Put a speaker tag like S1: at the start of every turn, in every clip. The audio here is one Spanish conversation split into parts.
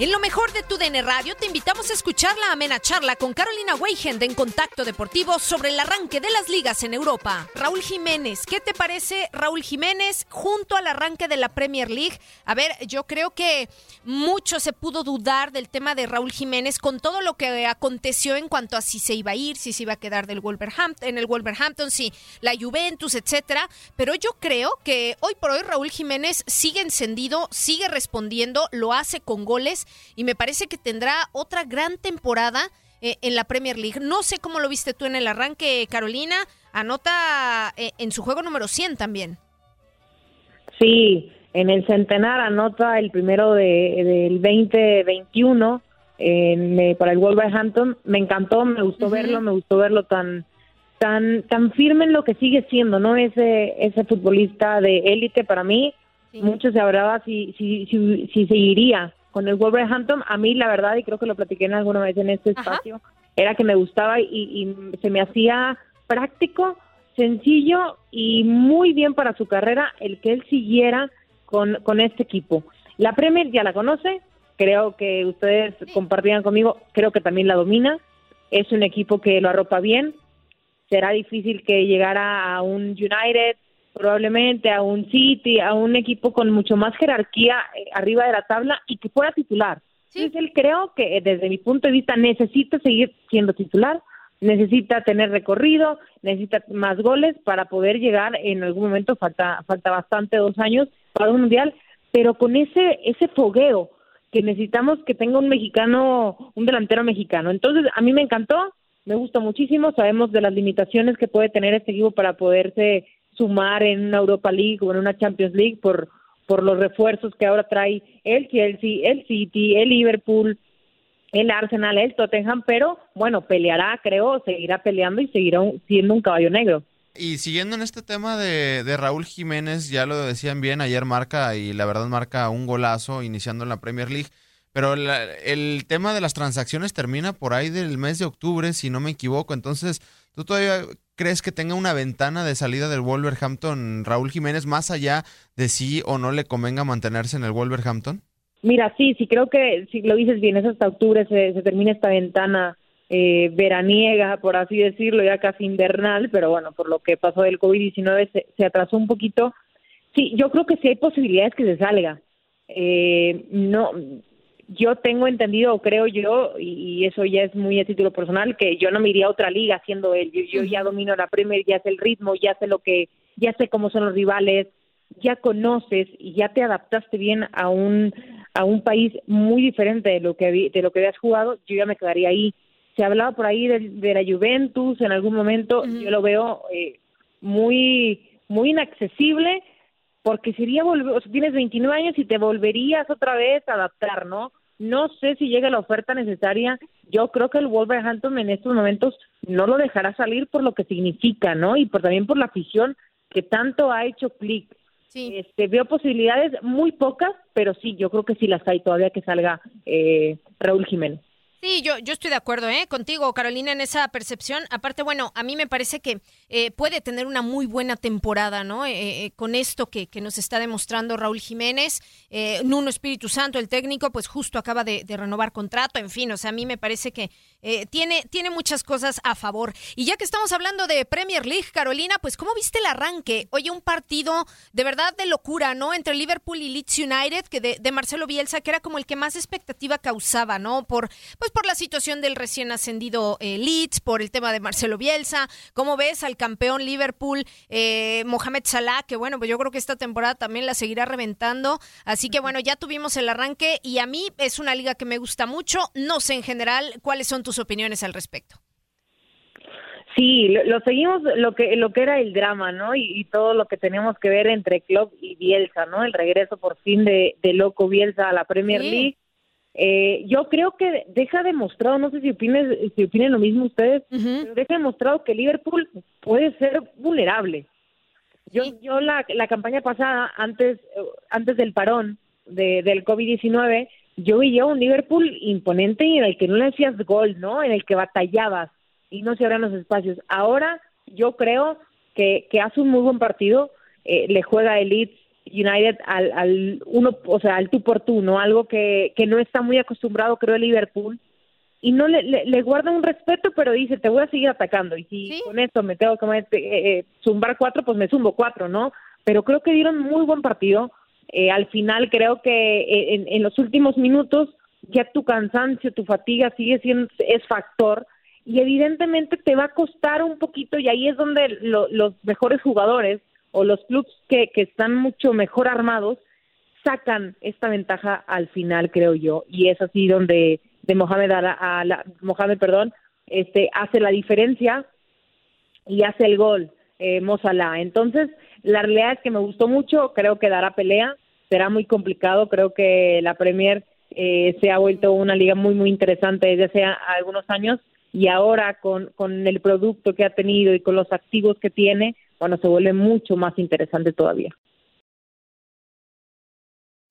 S1: En lo mejor de tu DN Radio te invitamos a escuchar la amena charla con Carolina Weigend en Contacto Deportivo sobre el arranque de las ligas en Europa. Raúl Jiménez, ¿qué te parece Raúl Jiménez junto al arranque de la Premier League? A ver, yo creo que mucho se pudo dudar del tema de Raúl Jiménez con todo lo que aconteció en cuanto a si se iba a ir, si se iba a quedar del Wolverhampton, en el Wolverhampton, si la Juventus, etcétera. Pero yo creo que hoy por hoy Raúl Jiménez sigue encendido, sigue respondiendo, lo hace con goles y me parece que tendrá otra gran temporada eh, en la Premier League. No sé cómo lo viste tú en el arranque, Carolina. Anota eh, en su juego número 100 también.
S2: Sí, en el centenar anota el primero de, del 2021 en, eh, para el Wolverhampton. Me encantó, me gustó verlo, me gustó verlo tan tan tan firme en lo que sigue siendo, ¿no? Ese ese futbolista de élite para mí. Mucho se hablaba si, si, si, si seguiría con el Wolverhampton, a mí la verdad, y creo que lo platiqué en alguna vez en este espacio, era que me gustaba y, y se me hacía práctico, sencillo y muy bien para su carrera el que él siguiera con, con este equipo. La Premier ya la conoce, creo que ustedes compartían conmigo, creo que también la domina, es un equipo que lo arropa bien, será difícil que llegara a un United, probablemente a un City, a un equipo con mucho más jerarquía eh, arriba de la tabla y que fuera titular. Entonces él creo que eh, desde mi punto de vista necesita seguir siendo titular, necesita tener recorrido, necesita más goles para poder llegar en algún momento, falta, falta bastante, dos años para un mundial, pero con ese, ese fogueo que necesitamos que tenga un mexicano, un delantero mexicano. Entonces a mí me encantó, me gusta muchísimo, sabemos de las limitaciones que puede tener este equipo para poderse sumar en una Europa League o en una Champions League por, por los refuerzos que ahora trae el Chelsea, el City, el Liverpool, el Arsenal, el Tottenham, pero bueno, peleará, creo, seguirá peleando y seguirá siendo un caballo negro.
S3: Y siguiendo en este tema de, de, Raúl Jiménez, ya lo decían bien, ayer marca y la verdad marca un golazo iniciando en la Premier League, pero la, el tema de las transacciones termina por ahí del mes de octubre, si no me equivoco, entonces tú todavía crees que tenga una ventana de salida del Wolverhampton Raúl Jiménez más allá de si o no le convenga mantenerse en el Wolverhampton?
S2: Mira, sí, sí creo que si lo dices bien, es hasta octubre se, se termina esta ventana eh, veraniega, por así decirlo, ya casi invernal, pero bueno, por lo que pasó del COVID-19 se, se, atrasó un poquito. Sí, yo creo que sí hay posibilidades que se salga. Eh, no, yo tengo entendido, o creo yo, y eso ya es muy a título personal, que yo no me iría a otra liga siendo él. Yo, yo ya domino la Premier, ya sé el ritmo, ya sé lo que, ya sé cómo son los rivales, ya conoces y ya te adaptaste bien a un a un país muy diferente de lo que de lo que habías jugado. Yo ya me quedaría ahí. Se hablaba por ahí de, de la Juventus en algún momento. Yo lo veo eh, muy muy inaccesible porque sería volver, o sea, tienes 29 años y te volverías otra vez a adaptar, ¿no? No sé si llega la oferta necesaria. Yo creo que el Wolverhampton en estos momentos no lo dejará salir por lo que significa, ¿no? Y por, también por la afición que tanto ha hecho clic.
S1: Sí.
S2: Este, veo posibilidades muy pocas, pero sí, yo creo que sí las hay todavía que salga eh, Raúl Jiménez.
S1: Sí, yo, yo estoy de acuerdo ¿eh? contigo, Carolina, en esa percepción. Aparte, bueno, a mí me parece que eh, puede tener una muy buena temporada, ¿no? Eh, eh, con esto que, que, nos está demostrando Raúl Jiménez. Eh, Nuno Espíritu Santo, el técnico, pues justo acaba de, renovar contrato, en fin, o sea, a mí me parece que tiene, tiene muchas cosas a favor. Y ya que estamos hablando de Premier League, Carolina, pues ¿cómo viste el arranque? Oye, un partido de verdad de locura, ¿no? Entre Liverpool y Leeds United, que de, de Marcelo Bielsa, que era como el que más expectativa causaba, ¿no? Por, pues por la situación del recién ascendido eh, Leeds, por el tema de Marcelo Bielsa. ¿Cómo ves al campeón Liverpool, eh, Mohamed Salah, que bueno, pues yo creo que esta temporada también la seguirá reventando. Así que bueno, ya tuvimos el arranque y a mí es una liga que me gusta mucho. No sé en general cuáles son tus opiniones al respecto.
S2: Sí, lo, lo, seguimos lo que lo que era el drama, ¿no? Y, y, todo lo que tenemos que ver entre Klopp y Bielsa, ¿no? El regreso por fin de, de loco Bielsa a la Premier sí. League. Eh, yo creo que deja demostrado, no sé si opinen, si opinen lo mismo ustedes, uh -huh. pero deja demostrado que Liverpool puede ser vulnerable. Yo, sí. yo la, la campaña pasada, antes, antes del parón de, del COVID-19, yo veía un Liverpool imponente y en el que no le hacías gol, ¿no? En el que batallabas y no se abran los espacios. Ahora yo creo que, que hace un muy buen partido, eh, le juega el Leeds United al, al uno, o sea, al tú por tú, ¿no? Algo que, que no está muy acostumbrado, creo, el Liverpool. Y no le, le, le, guarda un respeto, pero dice, te voy a seguir atacando. Y si ¿Sí? con esto me tengo que eh, eh, zumbar cuatro, pues me zumbo cuatro, ¿no? Pero creo que dieron muy buen partido. Eh, al final creo que eh, en, en, los últimos minutos ya tu cansancio, tu fatiga sigue siendo, es factor. Y evidentemente te va a costar un poquito y ahí es donde lo, los mejores jugadores o los clubes que, que están mucho mejor armados sacan esta ventaja al final, creo yo, y es así donde de Mohamed, a la, a la, Mohamed perdón, este, hace la diferencia y hace el gol, eh, Mozalá. Entonces, la realidad es que me gustó mucho, creo que dará pelea, será muy complicado, creo que la Premier eh, se ha vuelto una liga muy, muy interesante desde hace algunos años y ahora con, con el producto que ha tenido y con los activos que tiene, bueno, se vuelve mucho más interesante todavía.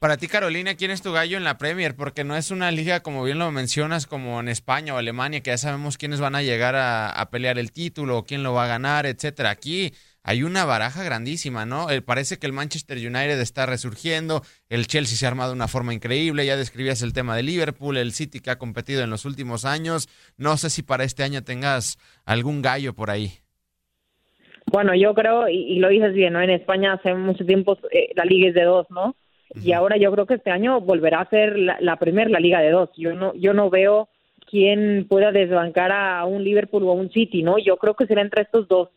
S3: Para ti, Carolina, ¿quién es tu gallo en la Premier? Porque no es una liga, como bien lo mencionas, como en España o Alemania, que ya sabemos quiénes van a llegar a, pelear el título, quién lo va a ganar, etcétera. Aquí hay una baraja grandísima, ¿no? Eh, parece que el Manchester United está resurgiendo, el Chelsea se ha armado de una forma increíble, ya describías el tema de Liverpool, el City que ha competido en los últimos años. No sé si para este año tengas algún gallo por ahí.
S2: Bueno, yo creo, y, y lo dices bien, ¿no? En España hace mucho tiempo eh, la liga es de dos, ¿no? Y ahora yo creo que este año volverá a ser la, la Premier la liga de dos. Yo no yo no veo quién pueda desbancar a un Liverpool o a un City, ¿no? Yo creo que será entre estos dos.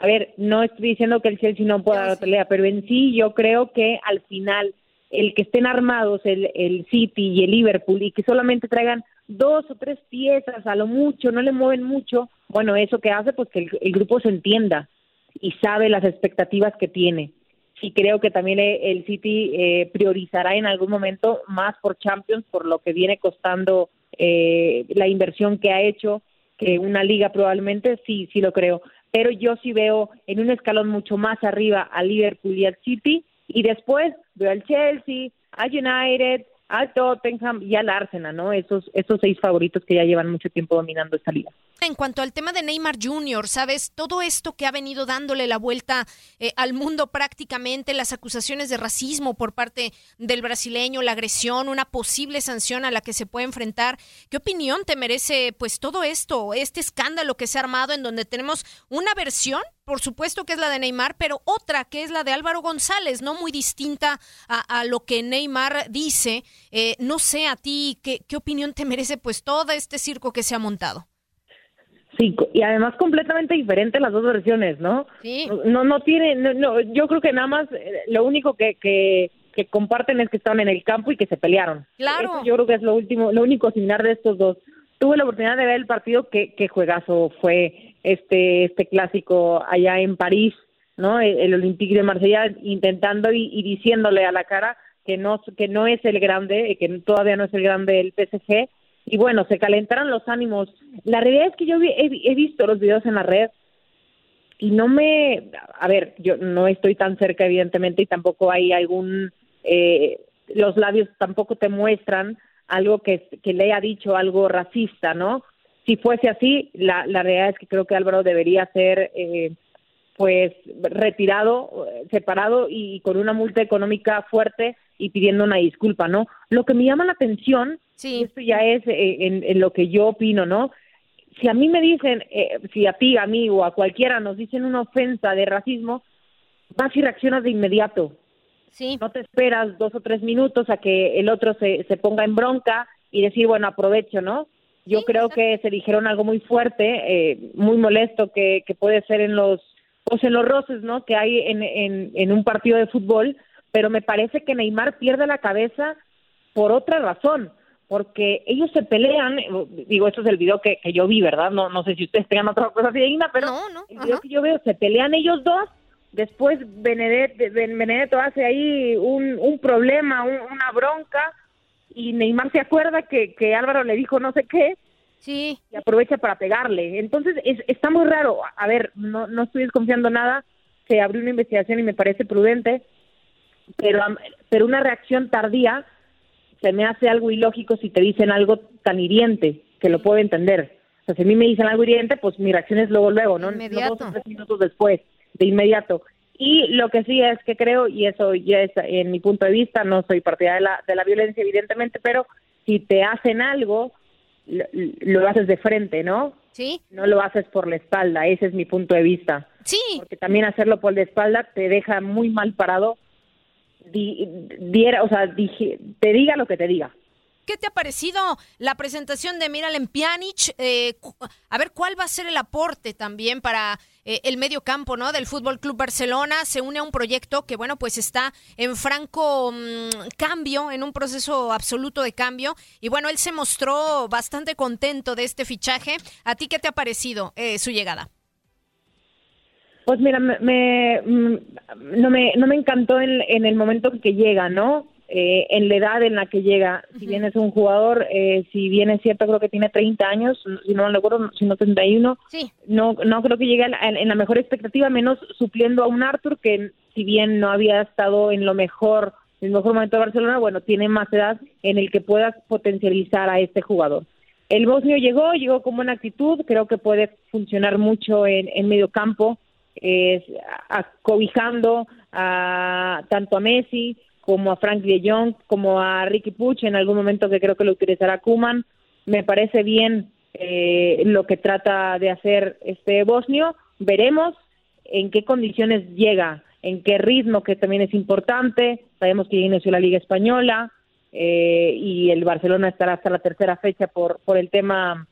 S2: A ver, no estoy diciendo que el Chelsea no pueda dar pelea, pero en sí yo creo que al final el que estén armados el, el City y el Liverpool y que solamente traigan dos o tres piezas a lo mucho, no le mueven mucho, bueno, eso que hace pues que el, el grupo se entienda y sabe las expectativas que tiene y creo que también el City eh, priorizará en algún momento más por Champions, por lo que viene costando eh, la inversión que ha hecho, que una liga probablemente, sí, sí lo creo. Pero yo sí veo en un escalón mucho más arriba al Liverpool y al City, y después veo al Chelsea, al United, al Tottenham y al Arsenal, ¿no? Esos, esos seis favoritos que ya llevan mucho tiempo dominando esta liga.
S1: En cuanto al tema de Neymar Jr., ¿sabes? Todo esto que ha venido dándole la vuelta eh, al mundo prácticamente, las acusaciones de racismo por parte del brasileño, la agresión, una posible sanción a la que se puede enfrentar. ¿Qué opinión te merece pues todo esto, este escándalo que se ha armado en donde tenemos una versión por supuesto que es la de Neymar, pero otra que es la de Álvaro González, no muy distinta a, lo que Neymar dice. Eh, no sé a ti qué, qué opinión te merece pues todo este circo que se ha montado.
S2: Sí, y además completamente diferente las dos versiones, ¿no?
S1: Sí.
S2: No, no tiene, no, yo creo que nada más eh, lo único que, que, que comparten es que estaban en el campo y que se pelearon.
S1: Claro.
S2: yo creo que es lo último, lo único similar de estos dos. Tuve la oportunidad de ver el partido, que, que juegazo fue este, este clásico allá en París, ¿no? El, Olympique de Marsella intentando y, diciéndole a la cara que no, que no es el grande, que todavía no es el grande del PSG. Y bueno, se calentaron los ánimos. La realidad es que yo he, visto los videos en la red y no me, a ver, yo no estoy tan cerca evidentemente y tampoco hay algún, eh, los labios tampoco te muestran algo que, que le haya dicho algo racista, ¿no? Si fuese así, la, la realidad es que creo que Álvaro debería ser eh, pues retirado, separado y con una multa económica fuerte y pidiendo una disculpa, ¿no? Lo que me llama la atención,
S1: sí.
S2: esto ya es eh, en, lo que yo opino, ¿no? Si a mí me dicen, eh, si a ti, a mí o a cualquiera nos dicen una ofensa de racismo, vas y reaccionas de inmediato.
S1: Sí.
S2: No te esperas dos o tres minutos a que el otro se, se ponga en bronca y decir, bueno, aprovecho, ¿no? Yo creo que se dijeron algo muy fuerte, eh, muy molesto, que, que puede ser en los, pues en los roces, ¿no? Que hay en, en, en un partido de fútbol, pero me parece que Neymar pierde la cabeza por otra razón, porque ellos se pelean, digo, esto es el video que, que yo vi, ¿verdad? No, no sé si ustedes tengan otra cosa así, pero
S1: no, no,
S2: el video que yo veo, se pelean ellos dos, después Benedetto, Benedetto hace ahí un, un problema, una bronca, y Neymar se acuerda que, que Álvaro le dijo no sé qué
S1: sí.
S2: y aprovecha para pegarle. Entonces es, está muy raro. A ver, no, no estoy desconfiando nada, se abrió una investigación y me parece prudente, pero, pero una reacción tardía se me hace algo ilógico si te dicen algo tan hiriente, que lo puedo entender. O sea, si a mí me dicen algo hiriente, pues mi reacción es luego, luego, ¿no? No dos o tres minutos después, de inmediato. Y lo que sí es que creo, y eso ya es en mi punto de vista, no soy partidaria de la, de la violencia, evidentemente, pero si te hacen algo, lo, haces de frente, ¿no?
S1: Sí.
S2: No lo haces por la espalda, ese es mi punto de vista.
S1: Sí.
S2: Porque también hacerlo por la espalda te deja muy mal parado, diera, o sea, te diga lo que te diga.
S1: ¿Qué te ha parecido la presentación de Miralem Pjanic? Eh, a ver, ¿cuál va a ser el aporte también para eh, el medio campo ¿no? del Fútbol Club Barcelona? Se une a un proyecto que, bueno, pues está en franco mm, cambio, en un proceso absoluto de cambio. Y bueno, él se mostró bastante contento de este fichaje. ¿A ti qué te ha parecido eh, su llegada?
S2: Pues mira, me, mm, no, me, no me encantó en, en el momento que llega, ¿no? Eh, en la edad en la que llega. Si bien es un jugador, eh, si bien es cierto, creo que tiene 30 años, si no me acuerdo, si no 31,
S1: sí.
S2: no, no creo que llegue en la mejor expectativa, menos supliendo a un Arthur que, si bien no había estado en lo mejor, en el mejor momento de Barcelona, bueno, tiene más edad en el que puedas potencializar a este jugador. El bosnio llegó, llegó con buena actitud, creo que puede funcionar mucho en, en medio campo, acobijando a, tanto a Messi como a Frank de como a Ricky Puch, en algún momento que creo que lo utilizará Kuman. Me parece bien eh, lo que trata de hacer este bosnio. Veremos en qué condiciones llega, en qué ritmo, que también es importante. Sabemos que inició la Liga Española eh, y el Barcelona estará hasta la tercera fecha por, por el tema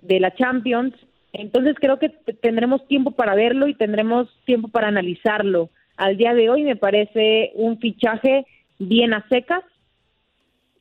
S2: de la Champions. Entonces creo que tendremos tiempo para verlo y tendremos tiempo para analizarlo al día de hoy me parece un fichaje bien a secas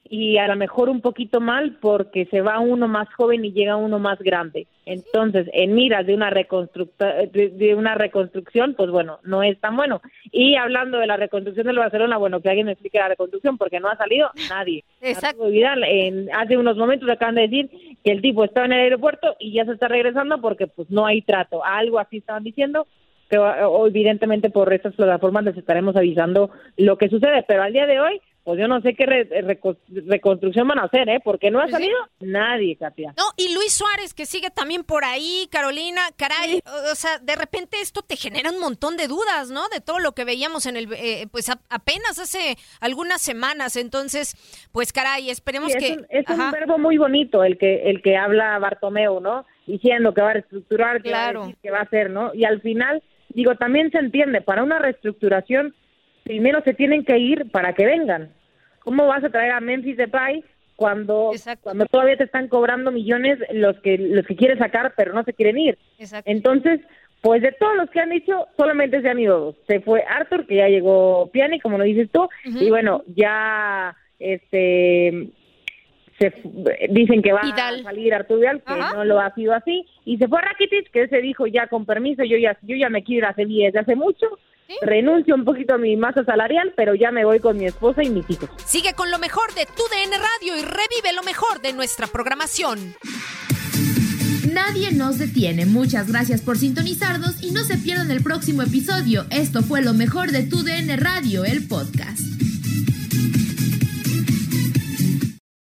S2: y a lo mejor un poquito mal porque se va uno más joven y llega uno más grande. Entonces, en miras de una, de, una reconstrucción, pues bueno, no es tan bueno. Y hablando de la reconstrucción del Barcelona, bueno, que alguien me explique la reconstrucción porque no ha salido nadie.
S1: Exacto.
S2: En, hace unos momentos acaban de decir que el tipo estaba en el aeropuerto y ya se está regresando porque pues no hay trato. Algo así estaban diciendo pero evidentemente por estas plataformas les estaremos avisando lo que sucede, pero al día de hoy pues yo no sé qué reconstrucción van a hacer, ¿eh? Porque no ha salido nadie, Katia.
S1: No, y Luis Suárez, que sigue también por ahí, Carolina, caray, o sea, de repente esto te genera un montón de dudas, ¿no? De todo lo que veíamos en el, eh, pues apenas hace algunas semanas, entonces, pues caray, esperemos que...
S2: es un verbo muy bonito el que, el que habla Bartomeu, ¿no? Diciendo que va a reestructurar, que, va, a decir, que va a hacer, ¿no? Y al final, digo, también se entiende, para una reestructuración primero se tienen que ir para que vengan. ¿Cómo vas a traer a Memphis Depay cuando cuando todavía te están cobrando millones los que los que quieres sacar pero no se quieren ir? Entonces, pues de todos los que han dicho, solamente se han ido dos. Se fue Arthur, que ya llegó Piani, como lo dices tú, y bueno, ya este se dicen que va a salir Artur Vidal, que no lo ha sido así, y se fue Rakitic, que se dijo ya con permiso, yo ya yo ya me quiero ir a Sevilla desde hace mucho, Renuncio un poquito a mi masa salarial, pero ya me voy con mi esposa y mis hijos.
S1: Sigue con lo mejor de tu DN Radio y revive lo mejor de nuestra programación.
S4: Nadie nos detiene. Muchas gracias por sintonizarnos y no se pierdan el próximo episodio. Esto fue lo mejor de tu DN Radio, el podcast.